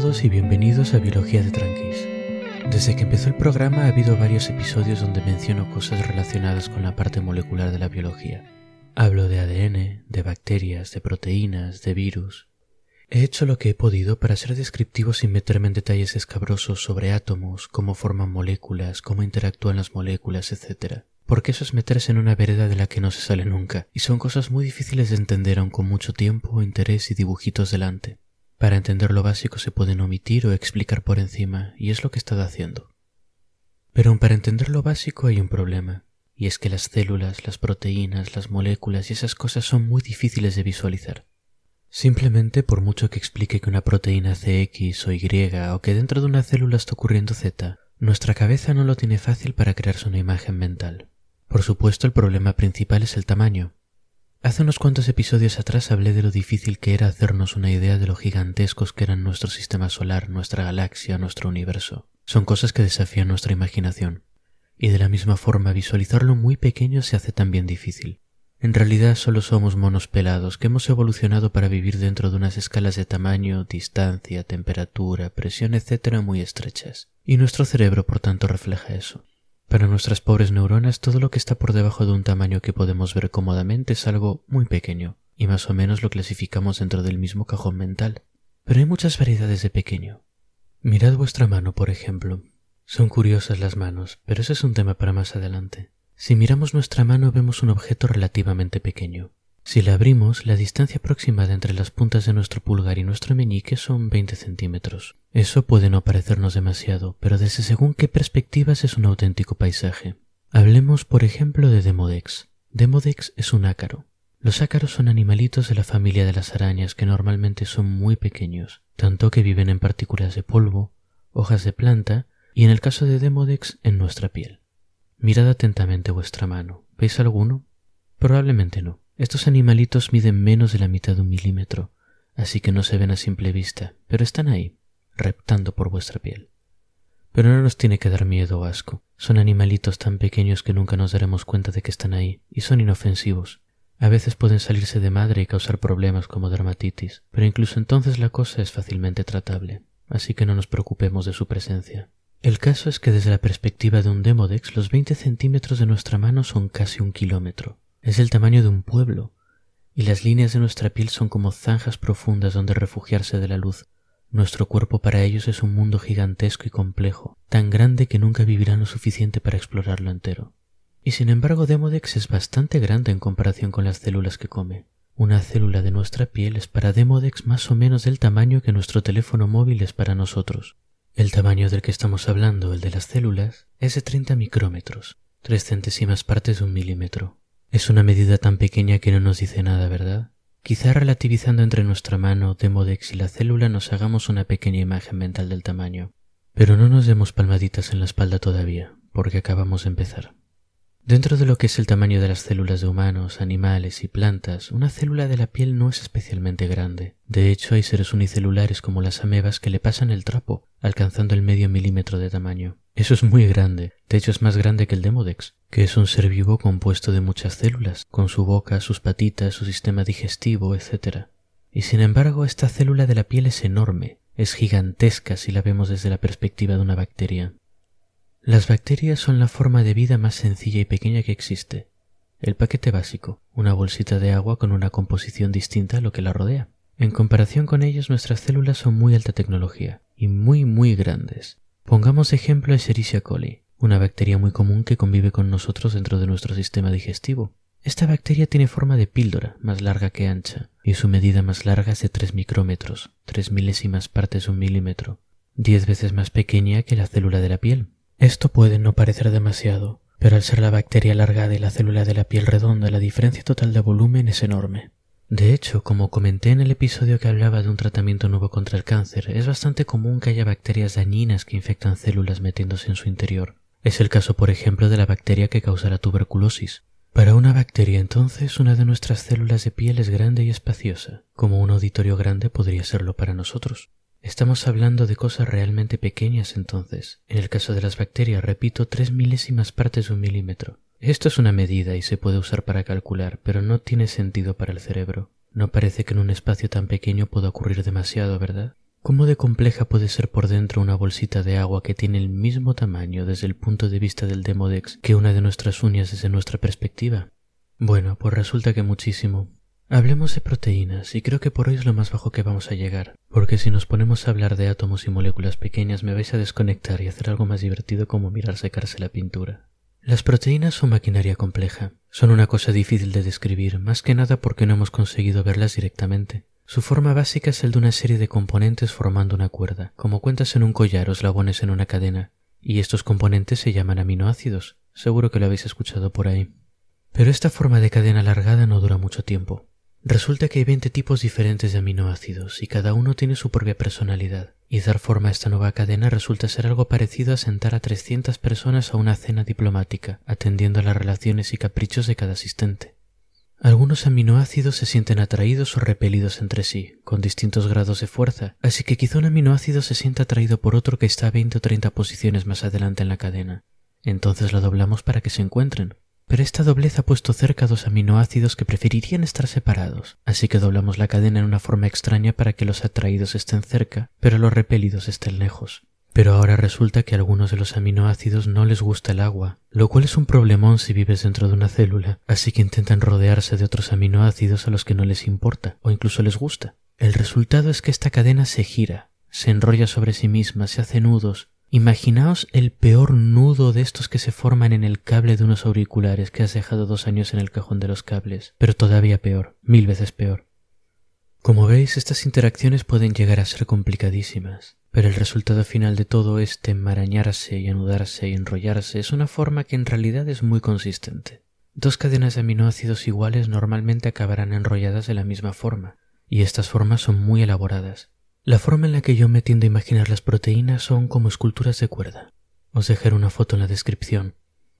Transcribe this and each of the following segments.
todos y bienvenidos a Biología de Tranquis. Desde que empezó el programa ha habido varios episodios donde menciono cosas relacionadas con la parte molecular de la biología. Hablo de ADN, de bacterias, de proteínas, de virus. He hecho lo que he podido para ser descriptivo sin meterme en detalles escabrosos sobre átomos, cómo forman moléculas, cómo interactúan las moléculas, etc. Porque eso es meterse en una vereda de la que no se sale nunca, y son cosas muy difíciles de entender aun con mucho tiempo, interés y dibujitos delante. Para entender lo básico se pueden omitir o explicar por encima, y es lo que he estado haciendo. Pero aun para entender lo básico hay un problema, y es que las células, las proteínas, las moléculas y esas cosas son muy difíciles de visualizar. Simplemente por mucho que explique que una proteína hace X o Y o que dentro de una célula está ocurriendo Z, nuestra cabeza no lo tiene fácil para crearse una imagen mental. Por supuesto el problema principal es el tamaño, Hace unos cuantos episodios atrás hablé de lo difícil que era hacernos una idea de lo gigantescos que eran nuestro sistema solar, nuestra galaxia, nuestro universo. Son cosas que desafían nuestra imaginación. Y de la misma forma visualizarlo muy pequeño se hace también difícil. En realidad solo somos monos pelados que hemos evolucionado para vivir dentro de unas escalas de tamaño, distancia, temperatura, presión, etc. muy estrechas. Y nuestro cerebro por tanto refleja eso. Para nuestras pobres neuronas todo lo que está por debajo de un tamaño que podemos ver cómodamente es algo muy pequeño, y más o menos lo clasificamos dentro del mismo cajón mental. Pero hay muchas variedades de pequeño. Mirad vuestra mano, por ejemplo. Son curiosas las manos, pero ese es un tema para más adelante. Si miramos nuestra mano vemos un objeto relativamente pequeño. Si la abrimos, la distancia aproximada entre las puntas de nuestro pulgar y nuestro meñique son 20 centímetros. Eso puede no parecernos demasiado, pero desde según qué perspectivas es un auténtico paisaje. Hablemos, por ejemplo, de Demodex. Demodex es un ácaro. Los ácaros son animalitos de la familia de las arañas que normalmente son muy pequeños, tanto que viven en partículas de polvo, hojas de planta y en el caso de Demodex en nuestra piel. Mirad atentamente vuestra mano. ¿Veis alguno? Probablemente no. Estos animalitos miden menos de la mitad de un milímetro, así que no se ven a simple vista, pero están ahí, reptando por vuestra piel. Pero no nos tiene que dar miedo o asco. Son animalitos tan pequeños que nunca nos daremos cuenta de que están ahí, y son inofensivos. A veces pueden salirse de madre y causar problemas como dermatitis, pero incluso entonces la cosa es fácilmente tratable, así que no nos preocupemos de su presencia. El caso es que desde la perspectiva de un Demodex los 20 centímetros de nuestra mano son casi un kilómetro, es el tamaño de un pueblo, y las líneas de nuestra piel son como zanjas profundas donde refugiarse de la luz. Nuestro cuerpo para ellos es un mundo gigantesco y complejo, tan grande que nunca vivirán lo suficiente para explorarlo entero. Y sin embargo Demodex es bastante grande en comparación con las células que come. Una célula de nuestra piel es para Demodex más o menos del tamaño que nuestro teléfono móvil es para nosotros. El tamaño del que estamos hablando, el de las células, es de 30 micrómetros, tres centésimas partes de un milímetro. Es una medida tan pequeña que no nos dice nada, ¿verdad? Quizá relativizando entre nuestra mano, Demodex y la célula nos hagamos una pequeña imagen mental del tamaño. Pero no nos demos palmaditas en la espalda todavía, porque acabamos de empezar. Dentro de lo que es el tamaño de las células de humanos, animales y plantas, una célula de la piel no es especialmente grande. De hecho, hay seres unicelulares como las amebas que le pasan el trapo, alcanzando el medio milímetro de tamaño. Eso es muy grande, de hecho es más grande que el Demodex, que es un ser vivo compuesto de muchas células, con su boca, sus patitas, su sistema digestivo, etc. Y sin embargo, esta célula de la piel es enorme, es gigantesca si la vemos desde la perspectiva de una bacteria. Las bacterias son la forma de vida más sencilla y pequeña que existe. El paquete básico, una bolsita de agua con una composición distinta a lo que la rodea. En comparación con ellas, nuestras células son muy alta tecnología y muy muy grandes. Pongamos ejemplo a Escherichia coli, una bacteria muy común que convive con nosotros dentro de nuestro sistema digestivo. Esta bacteria tiene forma de píldora, más larga que ancha, y su medida más larga es de 3 micrómetros, tres milésimas partes de un milímetro, diez veces más pequeña que la célula de la piel. Esto puede no parecer demasiado, pero al ser la bacteria alargada y la célula de la piel redonda, la diferencia total de volumen es enorme. De hecho, como comenté en el episodio que hablaba de un tratamiento nuevo contra el cáncer, es bastante común que haya bacterias dañinas que infectan células metiéndose en su interior. Es el caso, por ejemplo, de la bacteria que causa la tuberculosis. Para una bacteria, entonces, una de nuestras células de piel es grande y espaciosa, como un auditorio grande podría serlo para nosotros. Estamos hablando de cosas realmente pequeñas entonces. En el caso de las bacterias, repito, tres milésimas partes de un milímetro. Esto es una medida y se puede usar para calcular, pero no tiene sentido para el cerebro. No parece que en un espacio tan pequeño pueda ocurrir demasiado, ¿verdad? ¿Cómo de compleja puede ser por dentro una bolsita de agua que tiene el mismo tamaño desde el punto de vista del Demodex que una de nuestras uñas desde nuestra perspectiva? Bueno, pues resulta que muchísimo. Hablemos de proteínas y creo que por hoy es lo más bajo que vamos a llegar, porque si nos ponemos a hablar de átomos y moléculas pequeñas me vais a desconectar y hacer algo más divertido como mirar secarse la pintura. Las proteínas son maquinaria compleja, son una cosa difícil de describir, más que nada porque no hemos conseguido verlas directamente. Su forma básica es el de una serie de componentes formando una cuerda, como cuentas en un collar o eslabones en una cadena, y estos componentes se llaman aminoácidos. Seguro que lo habéis escuchado por ahí. Pero esta forma de cadena alargada no dura mucho tiempo. Resulta que hay 20 tipos diferentes de aminoácidos y cada uno tiene su propia personalidad, y dar forma a esta nueva cadena resulta ser algo parecido a sentar a 300 personas a una cena diplomática, atendiendo a las relaciones y caprichos de cada asistente. Algunos aminoácidos se sienten atraídos o repelidos entre sí, con distintos grados de fuerza, así que quizá un aminoácido se sienta atraído por otro que está a 20 o 30 posiciones más adelante en la cadena. Entonces lo doblamos para que se encuentren. Pero esta doblez ha puesto cerca dos aminoácidos que preferirían estar separados, así que doblamos la cadena en una forma extraña para que los atraídos estén cerca, pero los repelidos estén lejos. Pero ahora resulta que a algunos de los aminoácidos no les gusta el agua, lo cual es un problemón si vives dentro de una célula, así que intentan rodearse de otros aminoácidos a los que no les importa o incluso les gusta. El resultado es que esta cadena se gira, se enrolla sobre sí misma, se hace nudos. Imaginaos el peor nudo de estos que se forman en el cable de unos auriculares que has dejado dos años en el cajón de los cables, pero todavía peor, mil veces peor. Como veis, estas interacciones pueden llegar a ser complicadísimas, pero el resultado final de todo este enmarañarse y anudarse y enrollarse es una forma que en realidad es muy consistente. Dos cadenas de aminoácidos iguales normalmente acabarán enrolladas de la misma forma, y estas formas son muy elaboradas. La forma en la que yo me tiendo a imaginar las proteínas son como esculturas de cuerda. Os dejaré una foto en la descripción.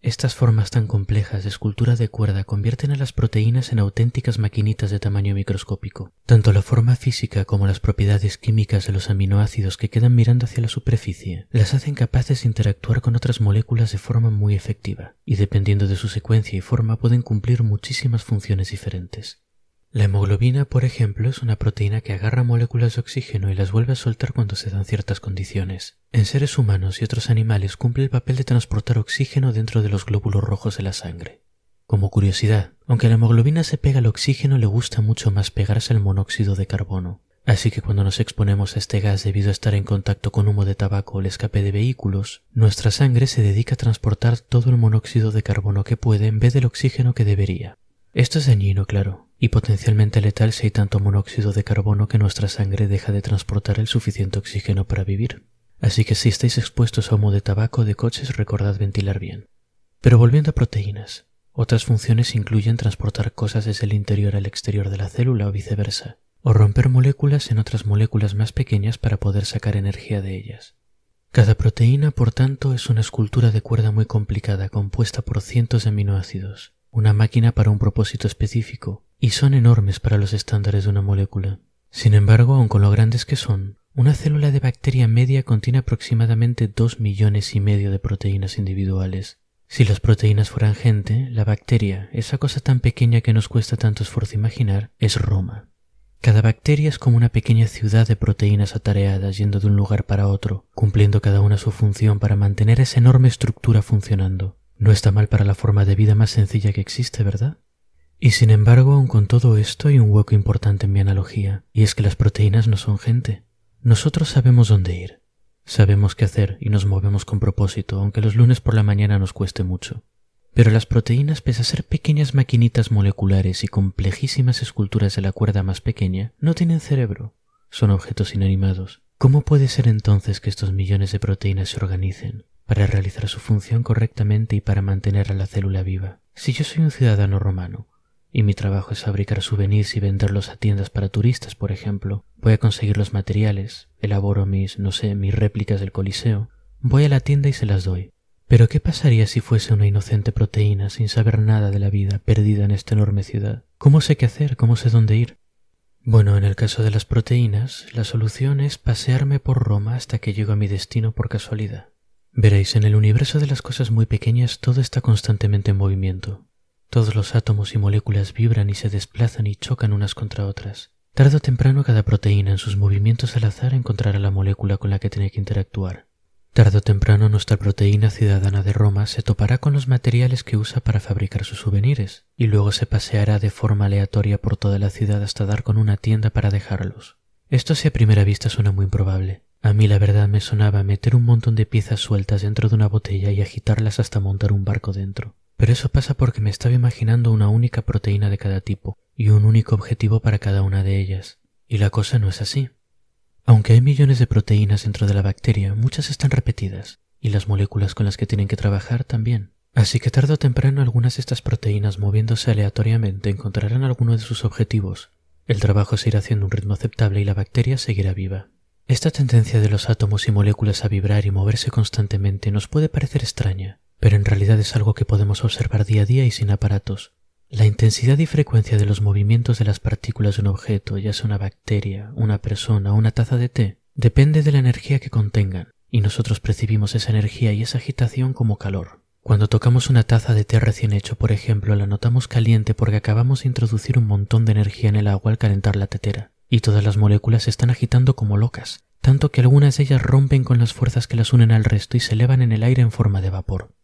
Estas formas tan complejas de escultura de cuerda convierten a las proteínas en auténticas maquinitas de tamaño microscópico. Tanto la forma física como las propiedades químicas de los aminoácidos que quedan mirando hacia la superficie las hacen capaces de interactuar con otras moléculas de forma muy efectiva, y dependiendo de su secuencia y forma pueden cumplir muchísimas funciones diferentes. La hemoglobina, por ejemplo, es una proteína que agarra moléculas de oxígeno y las vuelve a soltar cuando se dan ciertas condiciones. En seres humanos y otros animales cumple el papel de transportar oxígeno dentro de los glóbulos rojos de la sangre. Como curiosidad, aunque la hemoglobina se pega al oxígeno, le gusta mucho más pegarse al monóxido de carbono. Así que cuando nos exponemos a este gas debido a estar en contacto con humo de tabaco o el escape de vehículos, nuestra sangre se dedica a transportar todo el monóxido de carbono que puede en vez del oxígeno que debería. Esto es dañino, claro, y potencialmente letal si hay tanto monóxido de carbono que nuestra sangre deja de transportar el suficiente oxígeno para vivir. Así que si estáis expuestos a humo de tabaco de coches, recordad ventilar bien. Pero volviendo a proteínas, otras funciones incluyen transportar cosas desde el interior al exterior de la célula o viceversa, o romper moléculas en otras moléculas más pequeñas para poder sacar energía de ellas. Cada proteína, por tanto, es una escultura de cuerda muy complicada compuesta por cientos de aminoácidos, una máquina para un propósito específico, y son enormes para los estándares de una molécula. Sin embargo, aun con lo grandes que son, una célula de bacteria media contiene aproximadamente dos millones y medio de proteínas individuales. Si las proteínas fueran gente, la bacteria, esa cosa tan pequeña que nos cuesta tanto esfuerzo imaginar, es Roma. Cada bacteria es como una pequeña ciudad de proteínas atareadas yendo de un lugar para otro, cumpliendo cada una su función para mantener esa enorme estructura funcionando. No está mal para la forma de vida más sencilla que existe, ¿verdad? Y sin embargo, aun con todo esto hay un hueco importante en mi analogía, y es que las proteínas no son gente. Nosotros sabemos dónde ir, sabemos qué hacer y nos movemos con propósito, aunque los lunes por la mañana nos cueste mucho. Pero las proteínas, pese a ser pequeñas maquinitas moleculares y complejísimas esculturas de la cuerda más pequeña, no tienen cerebro, son objetos inanimados. ¿Cómo puede ser entonces que estos millones de proteínas se organicen para realizar su función correctamente y para mantener a la célula viva? Si yo soy un ciudadano romano, y mi trabajo es fabricar souvenirs y venderlos a tiendas para turistas, por ejemplo. Voy a conseguir los materiales, elaboro mis, no sé, mis réplicas del Coliseo, voy a la tienda y se las doy. Pero ¿qué pasaría si fuese una inocente proteína sin saber nada de la vida, perdida en esta enorme ciudad? ¿Cómo sé qué hacer? ¿Cómo sé dónde ir? Bueno, en el caso de las proteínas, la solución es pasearme por Roma hasta que llego a mi destino por casualidad. Veréis, en el universo de las cosas muy pequeñas todo está constantemente en movimiento. Todos los átomos y moléculas vibran y se desplazan y chocan unas contra otras. Tarde o temprano cada proteína en sus movimientos al azar encontrará la molécula con la que tiene que interactuar. Tarde o temprano nuestra proteína ciudadana de Roma se topará con los materiales que usa para fabricar sus souvenirs y luego se paseará de forma aleatoria por toda la ciudad hasta dar con una tienda para dejarlos. Esto si a primera vista suena muy improbable. A mí la verdad me sonaba meter un montón de piezas sueltas dentro de una botella y agitarlas hasta montar un barco dentro. Pero eso pasa porque me estaba imaginando una única proteína de cada tipo y un único objetivo para cada una de ellas. Y la cosa no es así. Aunque hay millones de proteínas dentro de la bacteria, muchas están repetidas, y las moléculas con las que tienen que trabajar también. Así que tarde o temprano algunas de estas proteínas moviéndose aleatoriamente encontrarán alguno de sus objetivos. El trabajo se irá haciendo un ritmo aceptable y la bacteria seguirá viva. Esta tendencia de los átomos y moléculas a vibrar y moverse constantemente nos puede parecer extraña, pero en realidad es algo que podemos observar día a día y sin aparatos. La intensidad y frecuencia de los movimientos de las partículas de un objeto, ya sea una bacteria, una persona o una taza de té, depende de la energía que contengan, y nosotros percibimos esa energía y esa agitación como calor. Cuando tocamos una taza de té recién hecho, por ejemplo, la notamos caliente porque acabamos de introducir un montón de energía en el agua al calentar la tetera, y todas las moléculas se están agitando como locas, tanto que algunas de ellas rompen con las fuerzas que las unen al resto y se elevan en el aire en forma de vapor.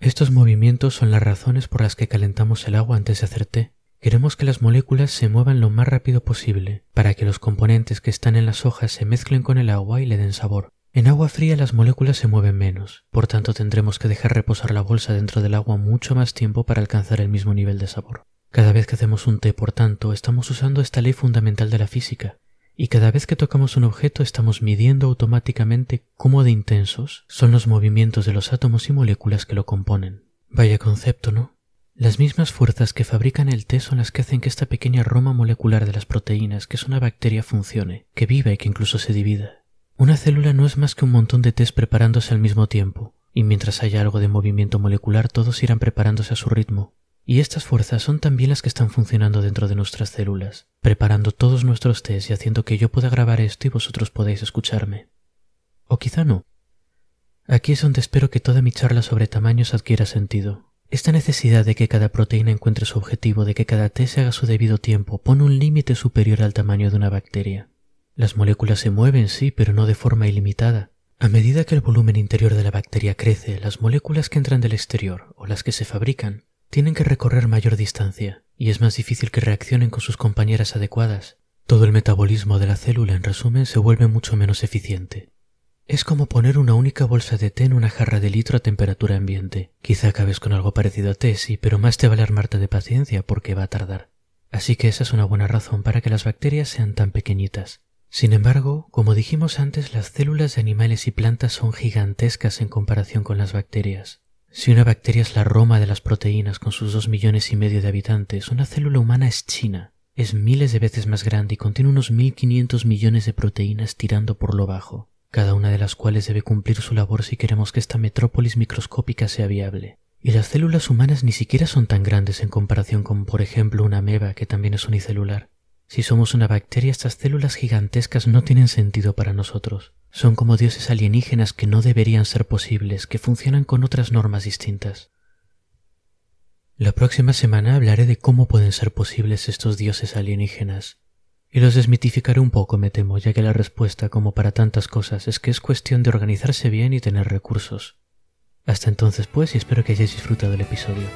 Estos movimientos son las razones por las que calentamos el agua antes de hacer té. Queremos que las moléculas se muevan lo más rápido posible, para que los componentes que están en las hojas se mezclen con el agua y le den sabor. En agua fría las moléculas se mueven menos, por tanto tendremos que dejar reposar la bolsa dentro del agua mucho más tiempo para alcanzar el mismo nivel de sabor. Cada vez que hacemos un té, por tanto, estamos usando esta ley fundamental de la física, y cada vez que tocamos un objeto estamos midiendo automáticamente cómo de intensos son los movimientos de los átomos y moléculas que lo componen. Vaya concepto, ¿no? Las mismas fuerzas que fabrican el té son las que hacen que esta pequeña roma molecular de las proteínas, que es una bacteria, funcione, que viva y que incluso se divida. Una célula no es más que un montón de tés preparándose al mismo tiempo, y mientras haya algo de movimiento molecular todos irán preparándose a su ritmo, y estas fuerzas son también las que están funcionando dentro de nuestras células, preparando todos nuestros test y haciendo que yo pueda grabar esto y vosotros podáis escucharme. O quizá no. Aquí es donde espero que toda mi charla sobre tamaños adquiera sentido. Esta necesidad de que cada proteína encuentre su objetivo, de que cada test se haga su debido tiempo, pone un límite superior al tamaño de una bacteria. Las moléculas se mueven, sí, pero no de forma ilimitada. A medida que el volumen interior de la bacteria crece, las moléculas que entran del exterior, o las que se fabrican, tienen que recorrer mayor distancia y es más difícil que reaccionen con sus compañeras adecuadas. Todo el metabolismo de la célula, en resumen, se vuelve mucho menos eficiente. Es como poner una única bolsa de té en una jarra de litro a temperatura ambiente. Quizá acabes con algo parecido a té, sí, pero más te vale armarte de paciencia porque va a tardar. Así que esa es una buena razón para que las bacterias sean tan pequeñitas. Sin embargo, como dijimos antes, las células de animales y plantas son gigantescas en comparación con las bacterias. Si una bacteria es la Roma de las proteínas con sus dos millones y medio de habitantes, una célula humana es China. Es miles de veces más grande y contiene unos 1500 millones de proteínas tirando por lo bajo, cada una de las cuales debe cumplir su labor si queremos que esta metrópolis microscópica sea viable. Y las células humanas ni siquiera son tan grandes en comparación con, por ejemplo, una ameba que también es unicelular. Si somos una bacteria, estas células gigantescas no tienen sentido para nosotros. Son como dioses alienígenas que no deberían ser posibles, que funcionan con otras normas distintas. La próxima semana hablaré de cómo pueden ser posibles estos dioses alienígenas. Y los desmitificaré un poco, me temo, ya que la respuesta, como para tantas cosas, es que es cuestión de organizarse bien y tener recursos. Hasta entonces, pues, y espero que hayáis disfrutado el episodio.